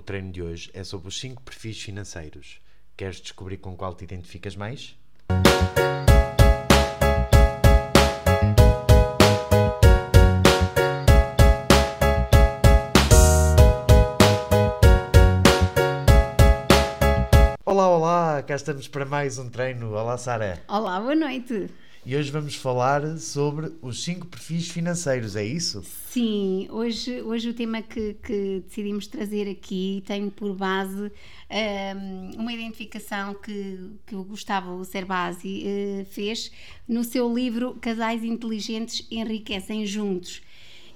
O treino de hoje é sobre os 5 perfis financeiros. Queres descobrir com qual te identificas mais? Olá, olá, cá estamos para mais um treino. Olá, Sara. Olá, boa noite. E hoje vamos falar sobre os 5 perfis financeiros, é isso? Sim, hoje, hoje o tema que, que decidimos trazer aqui tem por base um, uma identificação que, que o Gustavo Cerbasi uh, fez no seu livro Casais Inteligentes Enriquecem Juntos.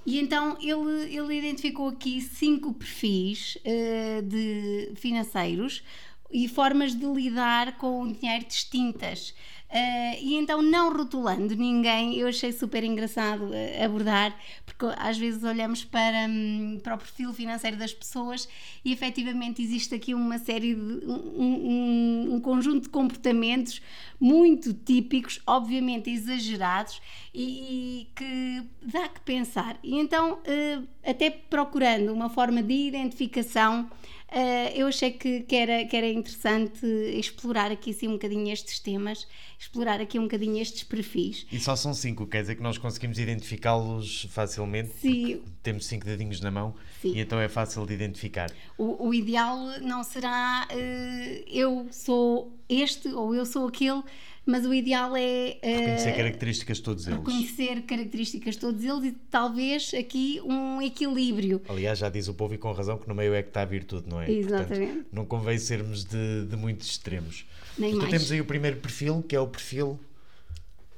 E então ele, ele identificou aqui cinco perfis uh, de financeiros e formas de lidar com o dinheiro distintas. Uh, e então, não rotulando ninguém, eu achei super engraçado uh, abordar, porque às vezes olhamos para, um, para o perfil financeiro das pessoas e efetivamente existe aqui uma série de. um, um, um conjunto de comportamentos muito típicos, obviamente exagerados e, e, que dá que pensar. E então, uh, até procurando uma forma de identificação Uh, eu achei que, que, era, que era interessante explorar aqui assim um bocadinho estes temas, explorar aqui um bocadinho estes perfis. E só são cinco, quer dizer que nós conseguimos identificá-los facilmente? Sim. Temos cinco dedinhos na mão Sim. e então é fácil de identificar. O, o ideal não será uh, eu sou este ou eu sou aquele mas o ideal é uh, reconhecer características de todos eles. Reconhecer características de todos eles e talvez aqui um equilíbrio. Aliás, já diz o povo e com razão que no meio é que está a virtude, não é? Exatamente. Portanto, não convém sermos de, de muitos extremos. Nem então mais. temos aí o primeiro perfil, que é o perfil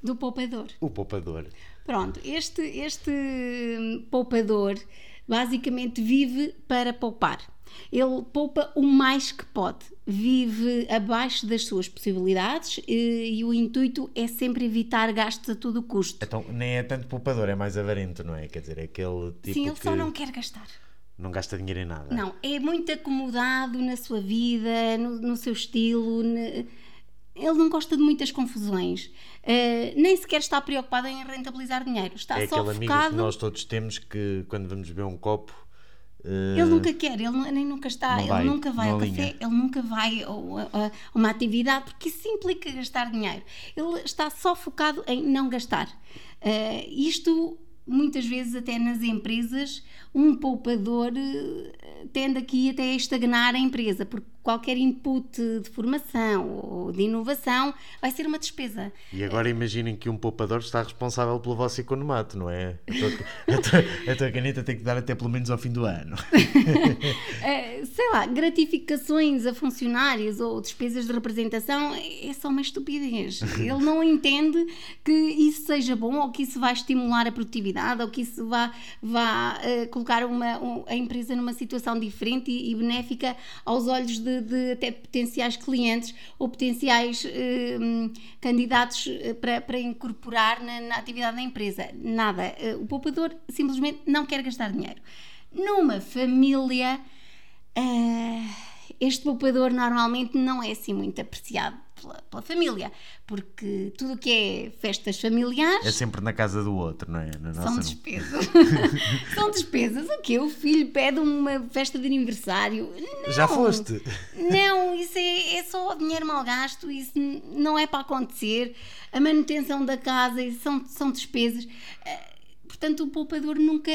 do poupador. O poupador. Pronto, este, este poupador basicamente vive para poupar. Ele poupa o mais que pode, vive abaixo das suas possibilidades e, e, o intuito é sempre evitar gastos a todo custo. Então nem é tanto poupador, é mais avarento, não é? Quer dizer, é aquele tipo. Sim, ele que só não quer gastar. Não gasta dinheiro em nada. Não, é muito acomodado na sua vida, no, no seu estilo. Ne... Ele não gosta de muitas confusões, uh, nem sequer está preocupado em rentabilizar dinheiro. Está é só aquele focado... amigo que nós todos temos que quando vamos beber um copo ele nunca quer, ele nem nunca está, ele vai, nunca vai ao linha. café, ele nunca vai a, a, a, uma atividade, porque isso implica gastar dinheiro. Ele está só focado em não gastar. Uh, isto, muitas vezes, até nas empresas, um poupador uh, tende aqui até a estagnar a empresa, porque qualquer input de formação ou de inovação vai ser uma despesa. E agora imaginem que um poupador está responsável pelo vosso economato, não é? A tua, a tua, a tua caneta tem que dar até pelo menos ao fim do ano. Sei lá, gratificações a funcionários ou despesas de representação é só uma estupidez. Ele não entende que isso seja bom ou que isso vai estimular a produtividade ou que isso vá, vá uh, colocar uma, um, a empresa numa situação diferente e, e benéfica aos olhos de de até potenciais clientes ou potenciais eh, candidatos para, para incorporar na, na, atividade da empresa. Nada. O poupador simplesmente não quer gastar dinheiro. Numa família, uh, este poupador normalmente não é assim muito apreciado pela, pela, família, porque tudo o que é festas familiares é sempre na casa do outro, não é? Na são despesas. são despesas. O quê? O filho pede uma festa de aniversário. Não, Já foste? Não, isso é, é só dinheiro mal gasto, isso não é para acontecer. A manutenção da casa, isso são, são despesas. Portanto, o poupador nunca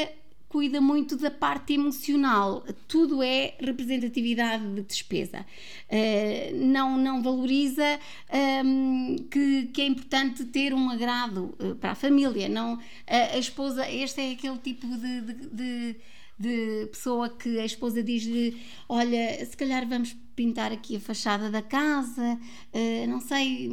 cuida muito da parte emocional. Tudo é representatividade de despesa. Uh, não, não valoriza um, que, que é importante ter um agrado uh, para a família. Não, a, a esposa, este é aquele tipo de, de, de de pessoa que a esposa diz-lhe: Olha, se calhar vamos pintar aqui a fachada da casa, uh, não sei,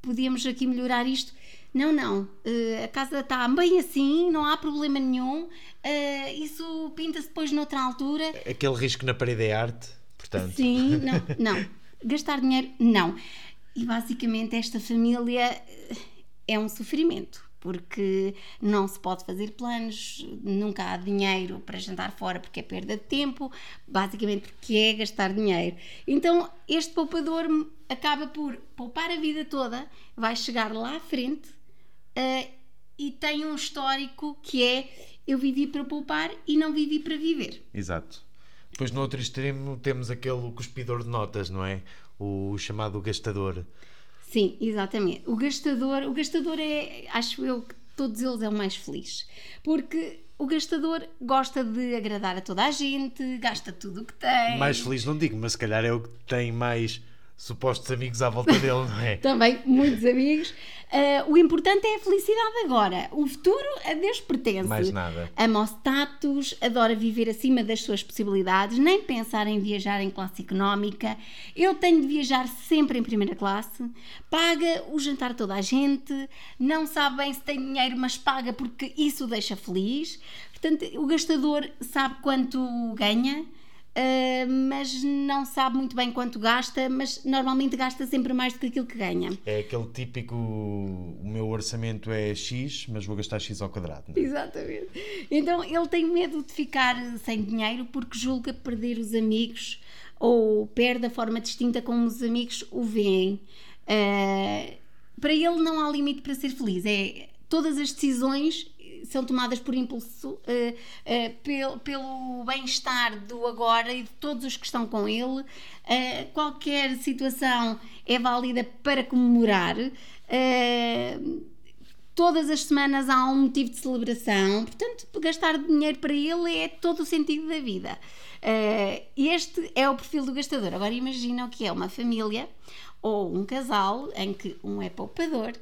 podíamos aqui melhorar isto. Não, não, uh, a casa está bem assim, não há problema nenhum, uh, isso pinta-se depois noutra altura. Aquele risco na parede é arte, portanto. Sim, não, não. Gastar dinheiro, não. E basicamente esta família é um sofrimento porque não se pode fazer planos, nunca há dinheiro para jantar fora porque é perda de tempo, basicamente porque é gastar dinheiro. Então este poupador acaba por poupar a vida toda, vai chegar lá à frente uh, e tem um histórico que é eu vivi para poupar e não vivi para viver. Exato. Depois no outro extremo temos aquele cuspidor de notas, não é? O chamado gastador. Sim, exatamente. O gastador, o gastador é, acho eu que todos eles é o mais feliz. Porque o gastador gosta de agradar a toda a gente, gasta tudo o que tem. Mais feliz não digo, mas se calhar é o que tem mais supostos amigos à volta dele, não é? Também, muitos amigos. Uh, o importante é a felicidade agora. O futuro a Deus pertence. Mais nada. Ama o status, adora viver acima das suas possibilidades, nem pensar em viajar em classe económica. Eu tenho de viajar sempre em primeira classe. Paga o jantar toda a gente. Não sabe bem se tem dinheiro, mas paga porque isso o deixa feliz. Portanto, o gastador sabe quanto ganha Uh, mas não sabe muito bem quanto gasta, mas normalmente gasta sempre mais do que aquilo que ganha. É aquele típico: o meu orçamento é X, mas vou gastar X ao quadrado. É? Exatamente. Então ele tem medo de ficar sem dinheiro porque julga perder os amigos ou perde a forma distinta como os amigos o veem. Uh, para ele não há limite para ser feliz. É todas as decisões são tomadas por impulso, uh, uh, pelo, pelo bem-estar do agora e de todos os que estão com ele. Uh, qualquer situação é válida para comemorar. todas as semanas há um motivo de celebração, portanto, gastar dinheiro para ele é todo o sentido da vida. este é o perfil do gastador. Agora imagina o que é uma família ou um casal em que um é poupador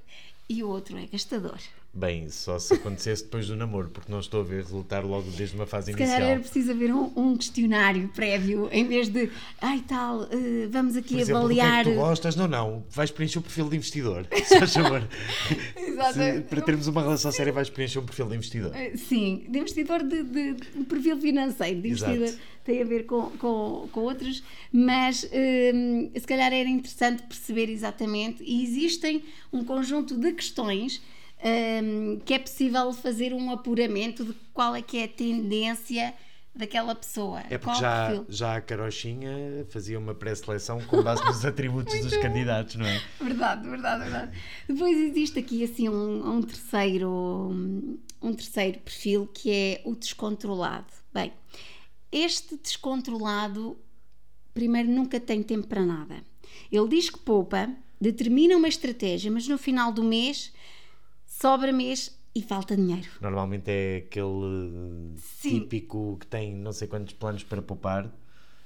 e o outro é gastador. Bem, só se acontecesse depois do namoro, porque não estou a ver resultar logo desde uma fase se inicial. Se calhar era preciso haver um, um, questionário prévio, em vez de, ai tal, uh, vamos aqui Por exemplo, avaliar. Que é que tu gostas? Não, não, vais preencher o perfil de investidor, favor. se, para termos uma relação séria, vais preencher um perfil de investidor. Eh, sim, de investidor de, de, de perfil financeiro, de investidor. Exato. Tem a ver com, com, com outros, mas uh, se calhar era interessante perceber exatamente. E existem um conjunto de questões um, que é possível fazer um apuramento de qual é que é a tendência daquela pessoa. É porque já, já a Carochinha fazia uma pré-seleção com base nos atributos dos candidatos, não é? Verdade, verdade, verdade. Depois existe aqui assim um, um terceiro um terceiro perfil que é o descontrolado. Bem, este descontrolado primeiro nunca tem tempo para nada. Ele diz que poupa, determina uma estratégia, mas no final do mês sobra mês e falta dinheiro. Normalmente é aquele Sim. típico que tem não sei quantos planos para poupar.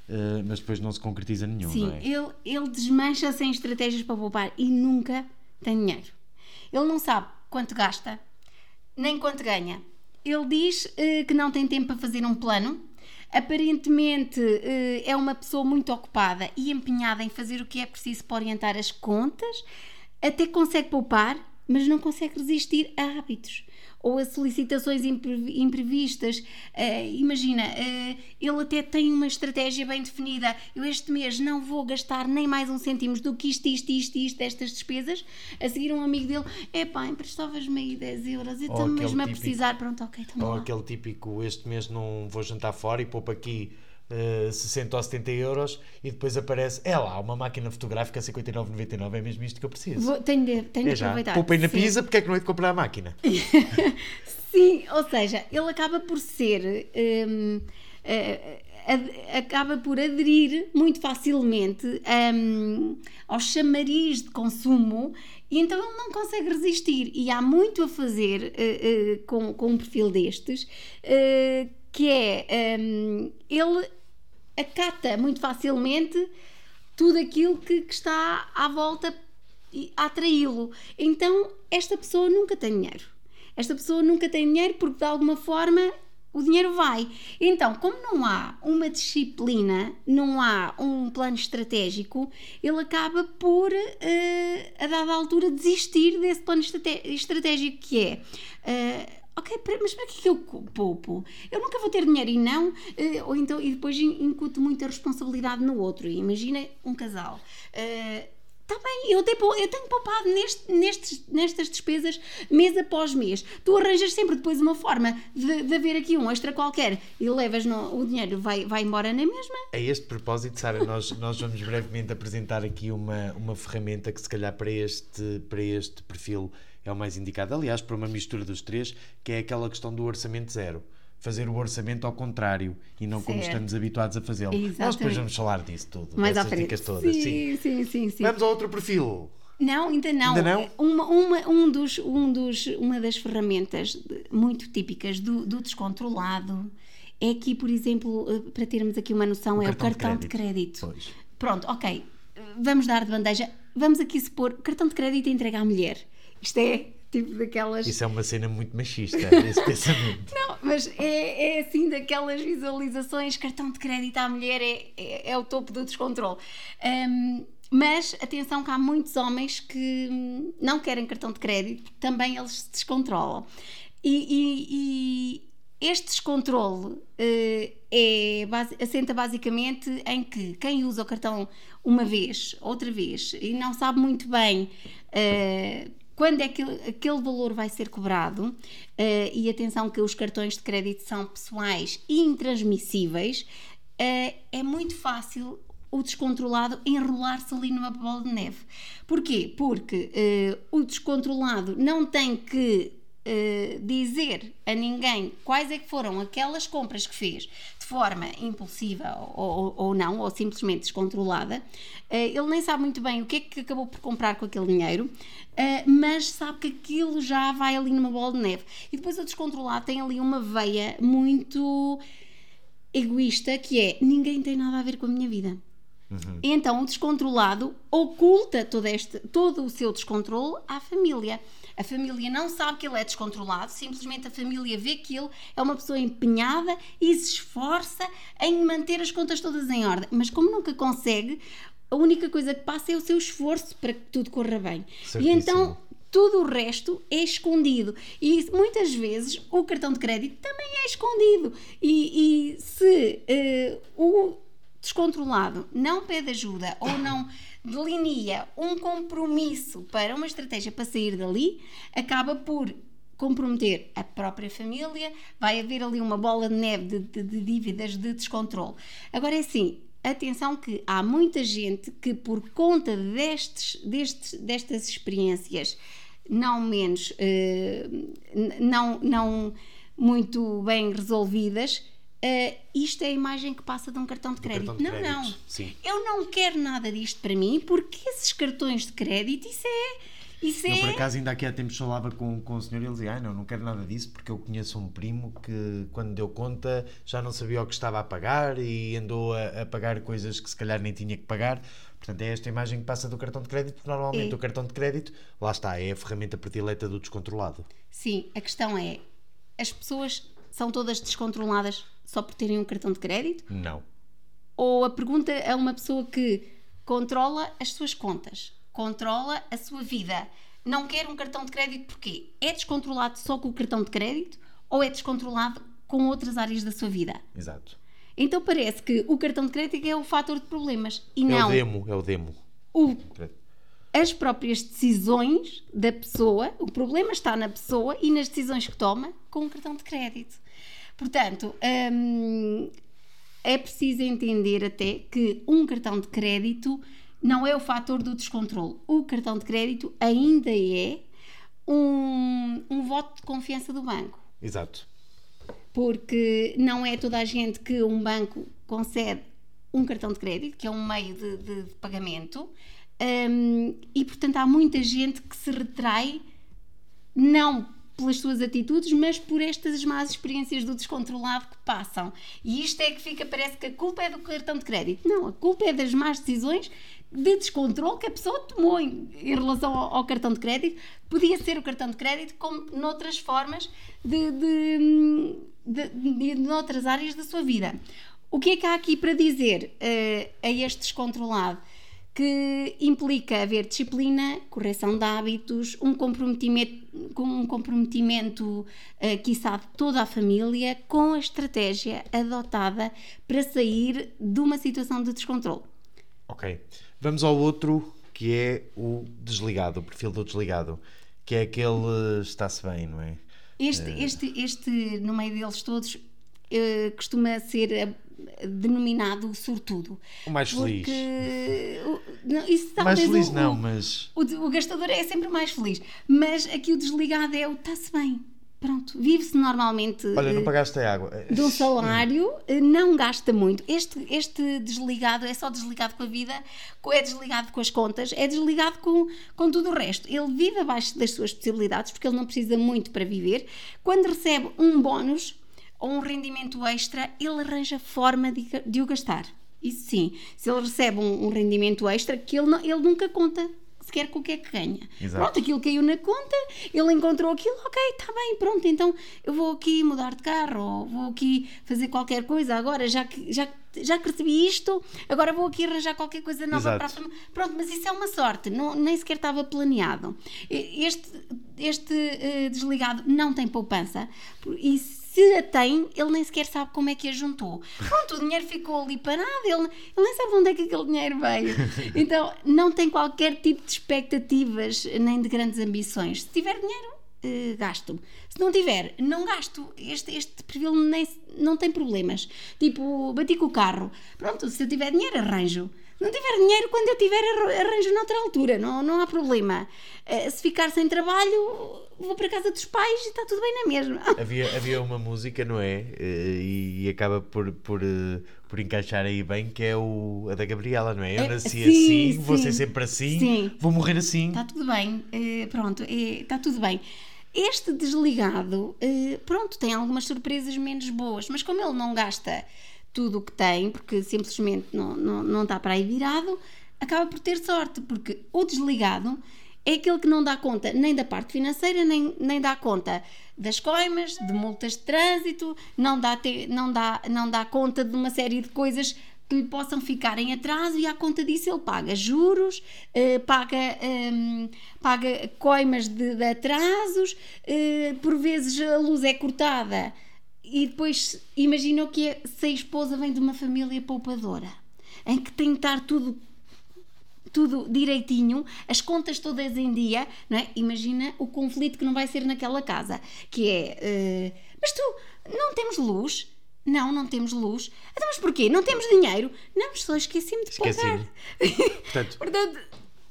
Uh, mas depois não se concretiza nenhum. Sim, é? ele, ele desmancha-se em estratégias para poupar e nunca tem dinheiro. Ele não sabe quanto gasta, nem quanto ganha. Ele diz uh, que não tem tempo para fazer um plano. Aparentemente uh, é uma pessoa muito ocupada e empenhada em fazer o que é preciso para orientar as contas, até consegue poupar, mas não consegue resistir a hábitos ou a solicitações imprevistas. Uh, imagina, uh, ele até tem uma estratégia bem definida. Eu este mês não vou gastar nem mais um cêntimo do que isto, isto, isto, isto, destas despesas. A seguir, um amigo dele, é pá, emprestavas-me aí 10 euros, eu estou mesmo típico, a precisar. Pronto, ok, então Ou aquele típico, este mês não vou jantar fora e poupa aqui uh, eh, 60 ou 70 euros e depois aparece, é lá, uma máquina fotográfica 59,99, é mesmo isto que eu preciso. Vou, tenho de, tenho é de aproveitar. Poupei na pizza, porque é que não é de comprar a máquina? Sim, ou seja, ele acaba por ser. Um, uh, eh, acaba por aderir muito facilmente um, ao chamariz de consumo e então ele não consegue resistir e há muito a fazer uh, uh, com, com um perfil destes uh, que é um, ele acata muito facilmente tudo aquilo que, que está à volta a atraí-lo. Então, esta pessoa nunca tem dinheiro. Esta pessoa nunca tem dinheiro porque, de alguma forma, o dinheiro vai. Então, como não há uma disciplina, não há um plano estratégico, ele acaba por, uh, a dada altura, desistir desse plano estratégico que é. Uh, ok, mas para que eu poupo? Eu nunca vou ter dinheiro e não, eh, ou então, e depois incuto muita responsabilidade no outro. Imagina um casal. Está bem, eu tenho, eu tenho poupado neste, nestes, nestas despesas mês após mês. Tu arranjas sempre depois uma forma de, de haver aqui um extra qualquer e levas no, o dinheiro, vai, vai embora na mesma. A este propósito, Sara, nós, nós vamos brevemente apresentar aqui uma, uma ferramenta que se calhar para este, para este perfil é o mais indicado. Aliás, para uma mistura dos três, que é aquela questão do orçamento zero. Fazer o orçamento ao contrário e não como Certo. estamos habituados a fazê-lo. Nós depois vamos falar disso tudo, Mais dessas dicas todas. Sim. sim, sim, sim. Vamos ao outro perfil. Não, ainda não. Ainda não? Uma, uma, um dos, um dos, uma das ferramentas de- muito típicas do, do descontrolado é aqui, por exemplo, eh, para termos aqui uma noção, é o cartão de crédito. Pois. Pronto, ok. Vamos dar de bandeja. Vamos aqui supor cartão de crédito entrega à mulher. Isto é tipo daquelas. Isso é uma cena muito machista, esse pensamento. Não, mas é, é assim daquelas visualizações, cartão de crédito à mulher é, é, é o topo do descontrole. Hum, mas atenção que há muitos homens que não querem cartão de crédito, também eles se descontrolam. E, e- e este descontrole eh, é, assenta basicamente em que quem usa o cartão uma vez, outra vez, e não sabe muito bem eh, quando é que aquele valor vai ser cobrado, eh, e atenção que os cartões de crédito são pessoais e intransmissíveis, eh, é muito fácil o descontrolado enrolar-se ali numa bola de neve. Porquê? Porque eh, o descontrolado não tem que dizer a ninguém quais é que foram aquelas compras que fez forma impulsiva ou, ou- não, ou simplesmente descontrolada. Eh, ele nem sabe muito bem o que é que acabou por comprar com aquele dinheiro, eh, mas sabe que aquilo já vai ali numa bola de neve. E depois o descontrolado tem ali uma veia muito egoísta que é ninguém tem nada a ver com a minha vida. E então o descontrolado oculta todo, este, todo o seu descontrole à família. A família não sabe que ele é descontrolado, simplesmente a família vê que ele é uma pessoa empenhada e se esforça em manter as contas todas em ordem. Mas como nunca consegue, a única coisa que passa é o seu esforço para que tudo corra bem. E Certíssimo. então tudo o resto é escondido. E muitas vezes o cartão de crédito também é escondido. E, e se eh, o descontrolado não pede ajuda ou não delinea um compromisso para uma estratégia para sair dali, acaba por comprometer a própria família, vai haver ali uma bola de neve de, de- de dívidas de descontrole. Agora é assim, atenção que há muita gente que por conta destes, destes, destas experiências não menos eh, não, não muito bem resolvidas, eh, isto é a imagem que passa de um cartão de crédito. cartão de não, não. sim. Eu não quero nada disto para mim, porque esses cartões de crédito, isso é. Isso Eu, é. por acaso, ainda aqui há tempos falava com, com o senhor e ele dizia: ah, não, não quero nada disso porque eu conheço um primo que, quando deu conta, já não sabia o que estava a pagar e andou a, a pagar coisas que se calhar nem tinha que pagar. Portanto, é esta imagem que passa do cartão de crédito, porque normalmente É. o cartão de crédito, lá está, é a ferramenta predileta do descontrolado. Sim, a questão é: as pessoas são todas descontroladas só por terem um cartão de crédito? Não. Ou a pergunta é uma pessoa que controla as suas contas, controla a sua vida, não quer um cartão de crédito porque é descontrolado só com o cartão de crédito ou é descontrolado com outras áreas da sua vida? Exato. Então parece que o cartão de crédito é o fator de problemas e É não o demo, é o demo. o as próprias decisões da pessoa, o problema está na pessoa e nas decisões que toma com o cartão de crédito. Portanto, hum, é preciso entender até que um cartão de crédito não é o fator do descontrole. O cartão de crédito ainda é um, um voto de confiança do banco Exato. porque não é toda a gente que um banco concede um cartão de crédito, que é um meio de, de- de pagamento, hum, e portanto há muita gente que se retrai, não pelas suas atitudes, mas por estas más experiências do descontrolado que passam. E isto é que fica, parece que a culpa é do cartão de crédito. Não, a culpa é das más decisões de descontrole que a pessoa tomou em, em relação ao, ao cartão de crédito. Podia ser o cartão de crédito, como noutras formas de, de, de, de, noutras áreas da sua vida. O que é que há aqui para dizer eh, a este descontrolado? Que implica haver disciplina, correção de hábitos, um comprometimento, com um comprometimento eh, quiçá de toda a família com a estratégia adotada para sair de uma situação de descontrole. Ok. Vamos ao outro que é o desligado, o perfil do desligado, que é aquele está-se bem, não é? Este, este, este no meio deles todos, eh, costuma ser denominado o sortudo. O mais feliz. O- não, isso Mais feliz o- não, o- mas O, de- o gastador é sempre mais feliz, mas aqui o desligado é o está-se bem. pronto, vive-se normalmente. Olha, não eh, pagaste a água. de um salário, eh, não gasta muito. Este, este desligado é só desligado com a vida, é desligado com as contas, é desligado com, com tudo o resto. Ele vive abaixo das suas possibilidades, porque ele não precisa muito para viver. Quando recebe um bónus ou um rendimento extra, ele arranja forma de, de o gastar. Isso sim. Se ele recebe um, um rendimento extra, que ele, não- ele nunca conta sequer com o que é que ganha. Exato. Pronto, aquilo caiu na conta, ele encontrou aquilo, ok, está bem, pronto, então eu vou aqui mudar de carro, ou vou aqui fazer qualquer coisa agora, já que, já, já que recebi isto, agora vou aqui arranjar qualquer coisa nova Exato. para a família. Pronto, mas isso é uma sorte, não, nem sequer estava planeado. Este, este eh, desligado não tem poupança, e se a tem, ele nem sequer sabe como é que a juntou. Pronto, o dinheiro ficou ali parado, ele, ele nem sabe de onde é que aquele dinheiro veio. Então, não tem qualquer tipo de expectativas nem de grandes ambições. Se tiver dinheiro, eh, gasto. Se não tiver, não gasto. Este, este perfil nem, não tem problemas. Tipo, bati com o carro. Pronto, se eu tiver dinheiro, arranjo. Não tiver dinheiro, quando eu tiver, arranjo noutra altura. Não, não há problema. Eh, se ficar sem trabalho, vou para a casa dos pais e está tudo bem na mesma. Havia, havia uma música, não é? Eh, E, e acaba por, por, eh, por encaixar aí bem, que é o, a da Gabriela, não é? Eu É, nasci sim, assim, vou sim. ser sempre assim, Sim. vou morrer assim. Está tudo bem, pronto, está tudo bem. Este desligado, pronto, tem algumas surpresas menos boas, mas como ele não gasta tudo o que tem, porque simplesmente não, não, não está para aí virado, acaba por ter sorte, porque o desligado é aquele que não dá conta nem da parte financeira, nem, nem dá conta das coimas, de multas de trânsito, não dá, te- não, dá, não dá conta de uma série de coisas que lhe possam ficar em atraso e à conta disso ele paga juros, eh, paga, ehm, paga coimas de, de atrasos, eh, por vezes a luz é cortada e depois imagina o que é se a esposa vem de uma família poupadora em que tem que estar tudo tudo direitinho, as contas todas em dia, não é? Imagina o conflito que não vai ser naquela casa, que é, eh, mas tu, não temos luz? Não, não temos luz. Então, mas porquê? Não temos dinheiro? Não, só esqueci-me de pagar. Portanto, Portanto,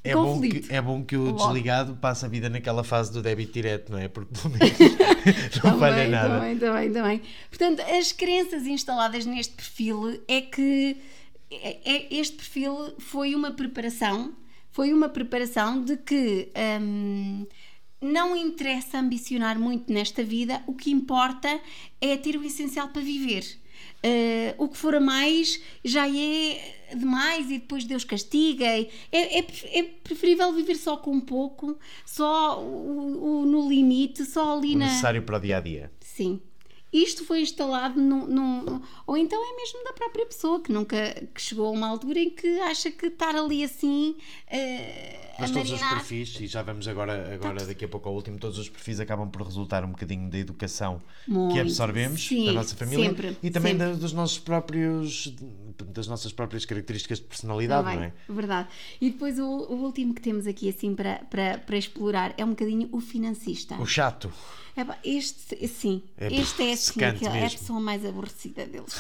É bom, que, é bom que o desligado passe a vida naquela fase do débito direto, não é? Porque pelo menos não falha Também, nada. Também, também, também. Portanto, as crenças instaladas neste perfil é que é- é- este perfil foi uma preparação, foi uma preparação de que hum, não interessa ambicionar muito nesta vida, o que importa é ter o essencial para viver. Uh, o que for a mais já é demais e depois Deus castiga. É, é, é preferível viver só com pouco, só o, o- no limite, só ali O na. necessário para o dia a dia. Sim. Isto foi instalado num, num- Ou então é mesmo da própria pessoa que nunca que chegou a uma altura em que acha que estar ali assim eh, Mas todos os marinar. perfis, e já vamos agora, agora daqui a pouco ao último, todos os perfis acabam por resultar um bocadinho da educação que Muito. absorvemos Sim, da nossa família sempre, e também da- dos nossos próprios das nossas próprias características de personalidade, Também, não é? Verdade. E depois o, o último que temos aqui assim para, para, para explorar é um bocadinho o financista. O chato. Este, sim, É este é, assim, aquele- é a pessoa mais aborrecida deles.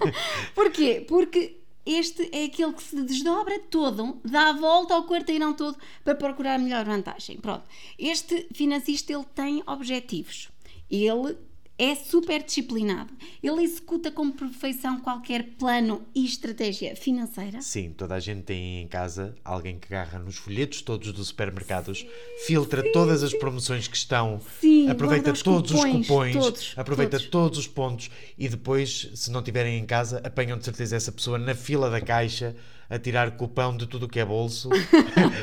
Porquê? Porque este é aquele que se desdobra todo, dá a volta ao quarteirão todo para procurar a melhor vantagem. Pronto. Este financista ele tem objetivos. Ele é super disciplinado. Ele executa com perfeição qualquer plano e estratégia financeira. Sim, toda a gente tem em casa alguém que agarra nos folhetos todos dos supermercados, filtra todas as promoções que estão, Sim, aproveita os todos cupons, os cupons, todos, aproveita todos. todos os pontos e depois, se não tiverem em casa, apanham de certeza essa pessoa na fila da caixa a tirar cupão de tudo o que é bolso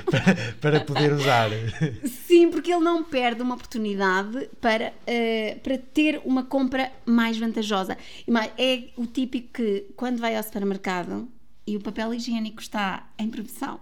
para, para poder usar. Sim, porque ele não perde uma oportunidade para, eh, para ter uma compra mais vantajosa. E é o típico que, quando vai ao supermercado e o papel higiênico está em promoção,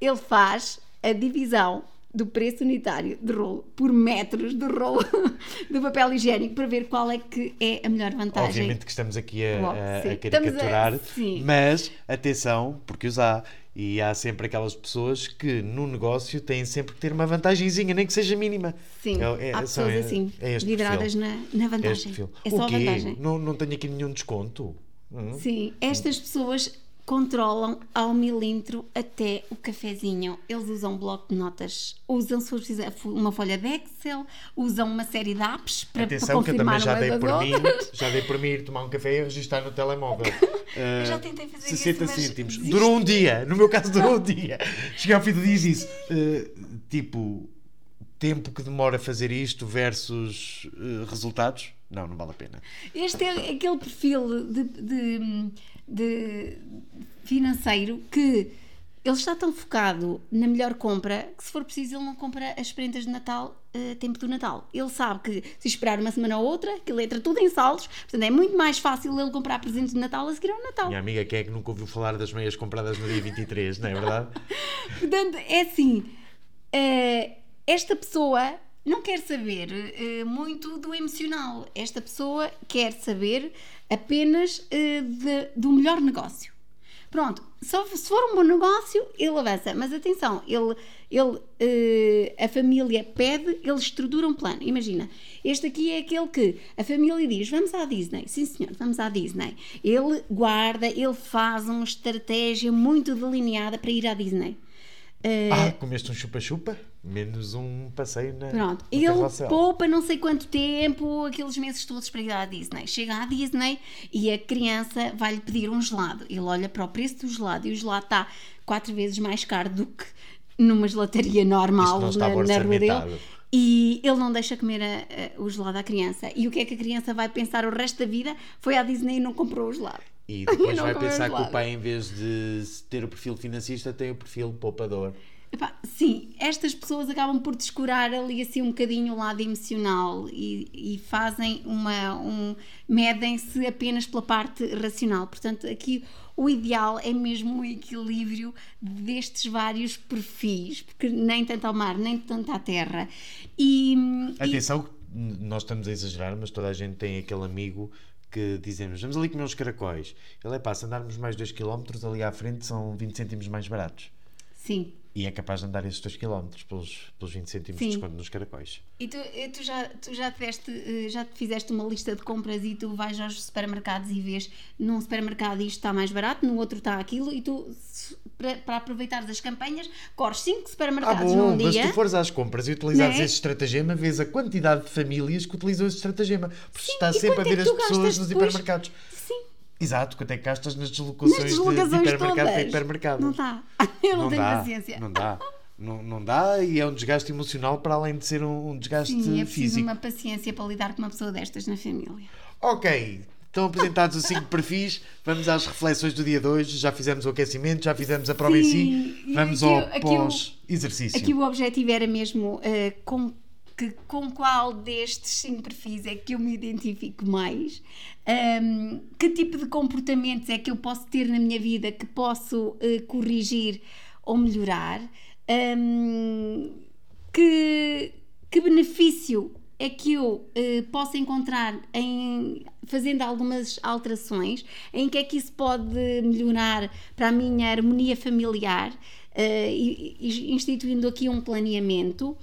ele faz a divisão do preço unitário de rolo por metros de rolo do papel higiênico para ver qual é que é a melhor vantagem. Obviamente que estamos aqui a, Logo, a- a a- caricaturar, sim. mas atenção, porque os há. E há sempre aquelas pessoas que no negócio têm sempre que ter uma vantagenzinha, nem que seja mínima. Sim, É- é- há são- pessoas é- assim, é vidradas perfil. na, na É vantagem. perfil. É só a vantagem. Não, não tenho aqui nenhum desconto. Hum? Sim, estas pessoas controlam ao milímetro até o cafezinho. Eles usam bloco de notas, usam uma folha de Excel, usam uma série de apps para, Atenção para confirmar que eu também já dei, por mim, já dei por mim ir tomar um café e registrar no telemóvel. Eu já tentei fazer 60 isso, cêntimos. Durou um dia. No meu caso, durou um dia. Cheguei ao fim do dia e disse: eh, tipo, tempo que demora a fazer isto versus eh, resultados? Não, não vale a pena. Este é aquele perfil de, de- de financeiro que ele está tão focado na melhor compra que, se for preciso, ele não compra as prendas de Natal a tempo do Natal. Ele sabe que se esperar uma semana ou outra, aquilo entra tudo em saldos, portanto é muito mais fácil ele comprar presentes de Natal a seguir ao Natal. Minha amiga, quem é que nunca ouviu falar das meias compradas no dia 23, não é verdade? Portanto, é assim: eh, esta pessoa não quer saber eh, muito do emocional. Esta pessoa quer saber apenas eh, de- do melhor negócio. Pronto, só se for um bom negócio, ele avança. Mas atenção, ele, ele, eh, a família pede, ele estrutura um plano. Imagina, este aqui é aquele que a família diz: vamos à Disney. Sim, senhor, vamos à Disney. Ele guarda, ele faz uma estratégia muito delineada para ir à Disney. Ah, comeste um chupa-chupa? Menos um passeio na. Pronto, no ele carrossel. poupa não sei quanto tempo, aqueles meses todos para ir à Disney. Chega à Disney e a criança vai-lhe pedir um gelado. Ele olha para o preço do gelado e o gelado está quatro vezes mais caro do que numa gelataria normal na, na rua dele. E ele não deixa comer a- a- o gelado à criança. E o que é que a criança vai pensar o resto da vida? Foi à Disney e não comprou o gelado. E depois vai pensar que o pai, em vez de ter o perfil financista, tem o perfil poupador. Epá, sim, estas pessoas acabam por descurar ali assim um bocadinho o lado emocional e, e fazem uma. Um, medem-se apenas pela parte racional. Portanto, aqui o ideal é mesmo o equilíbrio destes vários perfis, porque nem tanto ao mar, nem tanto à terra. E, e- Atenção, que nós estamos a exagerar, mas toda a gente tem aquele amigo que dizemos vamos ali comer uns caracóis. Ele é pá, se andarmos mais 2 km ali à frente são 20 cêntimos mais baratos. Sim. E é capaz de andar esses 2 km pelos, pelos 20 cêntimos Sim. de desconto nos caracóis. E tu, e tu já, tu já, tiveste, eh, já te fizeste uma lista de compras e tu vais aos supermercados e vês num supermercado isto está mais barato, no outro está aquilo e tu, para, para aproveitares as campanhas, corres 5 Ah, supermercados bom, num mas dia. se tu fores às compras e utilizares é? esse estratagema, vês a quantidade de famílias que utilizam esse estratagema. Porque estás e sempre a é ver as pessoas nos depois? hipermercados. Sim, Exato, quanto é que gastas nas deslocações, nas de- de, deslocações hipermercado para todas. hipermercado? Não dá. Eu não, tenho dá, paciência. Não dá. Não, não dá e é um desgaste emocional para além de ser um, um desgaste Sim, é preciso físico. uma paciência para lidar com uma pessoa destas na família. Ok, estão apresentados os 5 perfis. Vamos às reflexões do dia de hoje. Já fizemos o aquecimento, já fizemos a prova em Sim, si. e Vamos aqui- ao pós-exercício. Aqui o objetivo era mesmo eh, com, que, com qual destes cinco perfis é que eu me identifico mais, Ahm, que tipo de comportamentos é que eu posso ter na minha vida que posso eh, corrigir ou melhorar, Ahm, que, que benefício é que eu eh, posso encontrar em fazendo algumas alterações, em que é que isso pode melhorar para a minha harmonia familiar, e- e instituindo aqui um planeamento,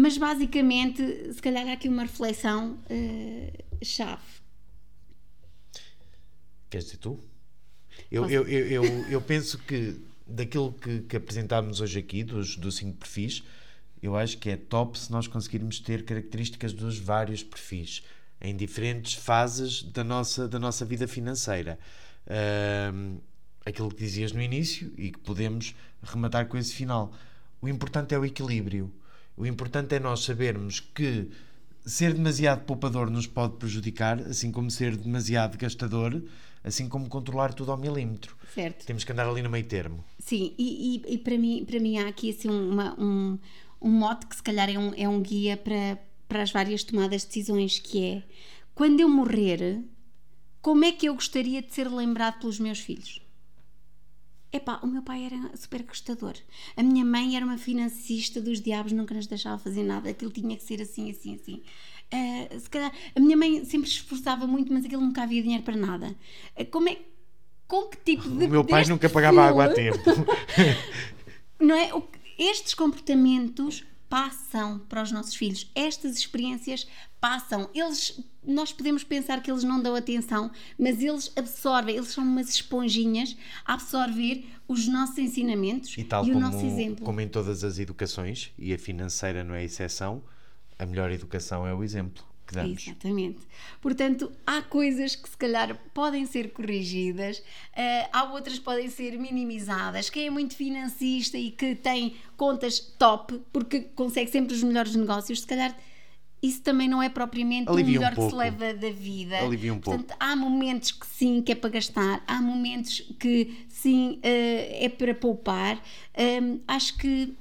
mas basicamente, se calhar há aqui uma reflexão eh, chave. Queres dizer tu? Eu, eu, eu, eu, eu penso que daquilo que, que apresentámos hoje aqui, dos, dos cinco perfis, eu acho que é top se nós conseguirmos ter características dos vários perfis em diferentes fases da nossa, da nossa vida financeira. Aquilo que dizias no início e que podemos rematar com esse final. O importante é o equilíbrio. O importante é nós sabermos que ser demasiado poupador nos pode prejudicar, assim como ser demasiado gastador, assim como controlar tudo ao milímetro. Certo? Temos que andar ali no meio termo. Sim, e, e, e para, mim, para mim há aqui assim, uma, um, um mote que se calhar é um, é um guia para, para as várias tomadas de decisões, que é quando eu morrer, como é que eu gostaria de ser lembrado pelos meus filhos? Epá, o meu pai era super gastador. A minha mãe era uma financista dos diabos, nunca nos deixava fazer nada. Aquilo tinha que ser assim, assim, assim. Ah, se calhar, a minha mãe sempre se esforçava muito, mas aquilo nunca havia dinheiro para nada. Ah, como é, com que tipo de. O meu pai nunca pagava água a tempo. não é? Estes comportamentos passam para os nossos filhos. Estas experiências passam, eles, nós podemos pensar que eles não dão atenção, mas eles absorvem, eles são umas esponjinhas a absorver os nossos ensinamentos E tal o como, nosso exemplo. como em todas as educações, e a financeira não é exceção, a melhor educação é o exemplo que damos. Exatamente. Portanto, há coisas que se calhar podem ser corrigidas, eh, há outras que podem ser minimizadas. Quem é muito financista e que tem contas top, porque consegue sempre os melhores negócios, se calhar isso também não é propriamente Alivia um o melhor que se leva da vida. Alivia um Portanto, há momentos que sim, que é para gastar, há momentos que sim, eh, é para poupar. Acho que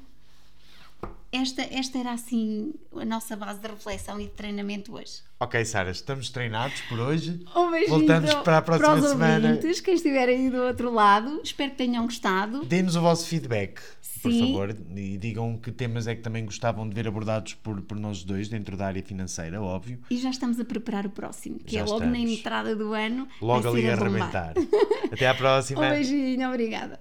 esta, esta era assim a nossa base de reflexão e de treinamento hoje. Ok, Sara, estamos treinados por hoje. Um Voltamos para a próxima os semana. ouvintes, quem estiver aí do outro lado. Espero que tenham gostado. Deem-nos o vosso feedback, por Sim. favor, e digam que temas é que também gostavam de ver abordados por, por nós dois, dentro da área financeira, óbvio. E já estamos a preparar o próximo, que Já é logo na estamos. entrada do ano. Logo ali a arrebentar. Até à próxima. Um beijinho, obrigada.